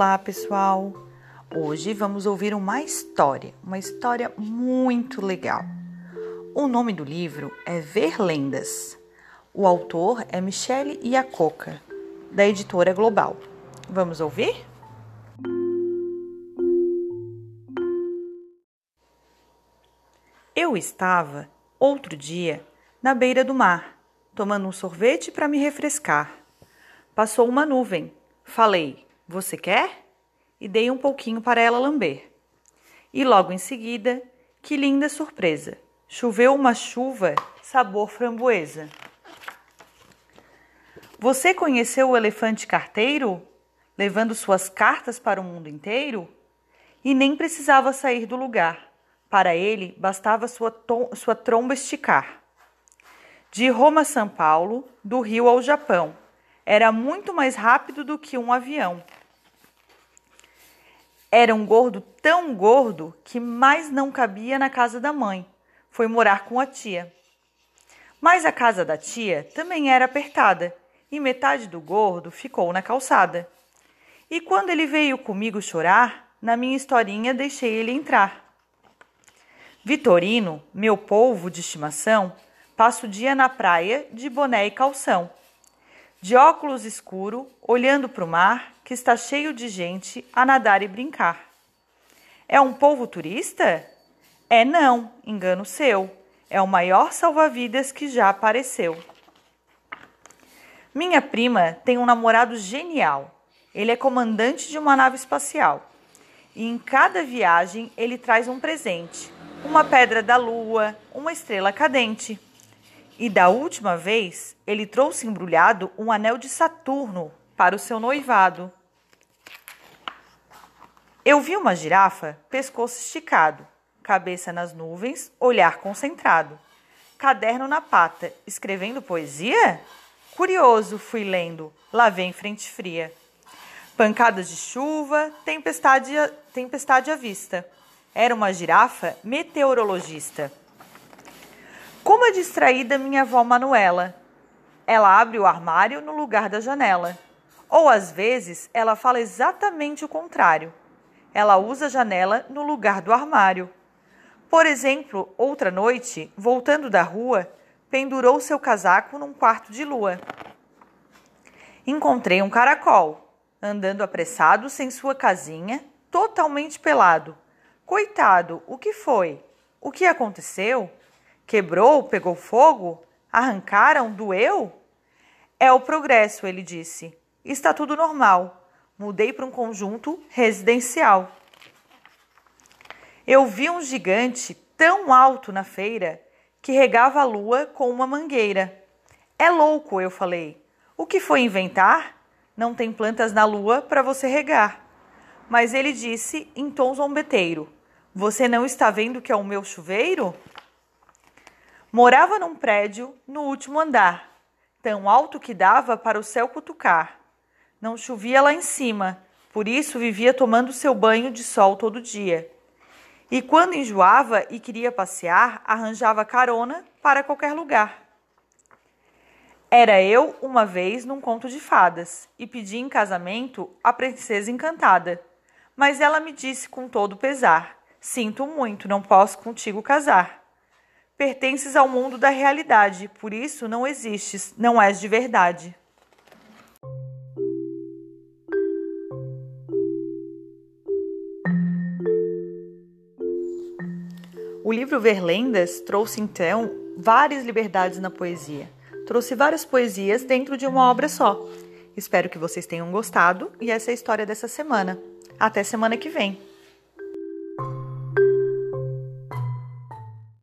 Olá, pessoal! Hoje vamos ouvir uma história, uma história muito legal. O nome do livro é Ver Lendas. O autor é Michele Iacoca, da editora Global. Vamos ouvir? Eu estava, outro dia, na beira do mar, tomando um sorvete para me refrescar. Passou uma nuvem. Falei, você quer? E dei um pouquinho para ela lamber. E logo em seguida, que linda surpresa! Choveu uma chuva sabor framboesa. Você conheceu o elefante carteiro, levando suas cartas para o mundo inteiro? E nem precisava sair do lugar. Para ele, bastava sua, sua tromba esticar. De Roma a São Paulo, do Rio ao Japão, era muito mais rápido do que um avião. Era um gordo tão gordo que mais não cabia na casa da mãe. Foi morar com a tia. Mas a casa da tia também era apertada e metade do gordo ficou na calçada. E quando ele veio comigo chorar, na minha historinha deixei ele entrar. Vitorino, meu polvo de estimação, passa o dia na praia de boné e calção. De óculos escuro, olhando para o mar, que está cheio de gente a nadar e brincar. É um povo turista? É não, engano seu. É o maior salva-vidas que já apareceu. Minha prima tem um namorado genial. Ele é comandante de uma nave espacial. E em cada viagem ele traz um presente: uma pedra da lua, uma estrela cadente. E da última vez, ele trouxe embrulhado um anel de Saturno para o seu noivado. Eu vi uma girafa, pescoço esticado, cabeça nas nuvens, olhar concentrado, caderno na pata, escrevendo poesia? Curioso, fui lendo, lá vem frente fria. Pancadas de chuva, tempestade, tempestade à vista. Era uma girafa meteorologista. Como é distraída minha avó Manuela. Ela abre o armário no lugar da janela. Ou às vezes ela fala exatamente o contrário ela usa a janela no lugar do armário. Por exemplo, outra noite, voltando da rua, pendurou seu casaco num quarto de lua. Encontrei um caracol, andando apressado sem sua casinha, totalmente pelado. Coitado, o que foi? O que aconteceu? Quebrou, pegou fogo? Arrancaram, doeu? É o progresso, ele disse. Está tudo normal mudei para um conjunto residencial. Eu vi um gigante tão alto na feira que regava a lua com uma mangueira. É louco, eu falei. O que foi inventar? Não tem plantas na lua para você regar. Mas ele disse em tom zombeteiro: Você não está vendo que é o meu chuveiro? Morava num prédio no último andar, tão alto que dava para o céu cutucar. Não chovia lá em cima, por isso vivia tomando seu banho de sol todo dia. E quando enjoava e queria passear, arranjava carona para qualquer lugar. Era eu uma vez num conto de fadas e pedi em casamento a princesa encantada. Mas ela me disse com todo pesar: Sinto muito, não posso contigo casar. Pertences ao mundo da realidade, por isso não existes, não és de verdade. O livro Ver Lendas trouxe então várias liberdades na poesia. Trouxe várias poesias dentro de uma obra só. Espero que vocês tenham gostado e essa é a história dessa semana. Até semana que vem!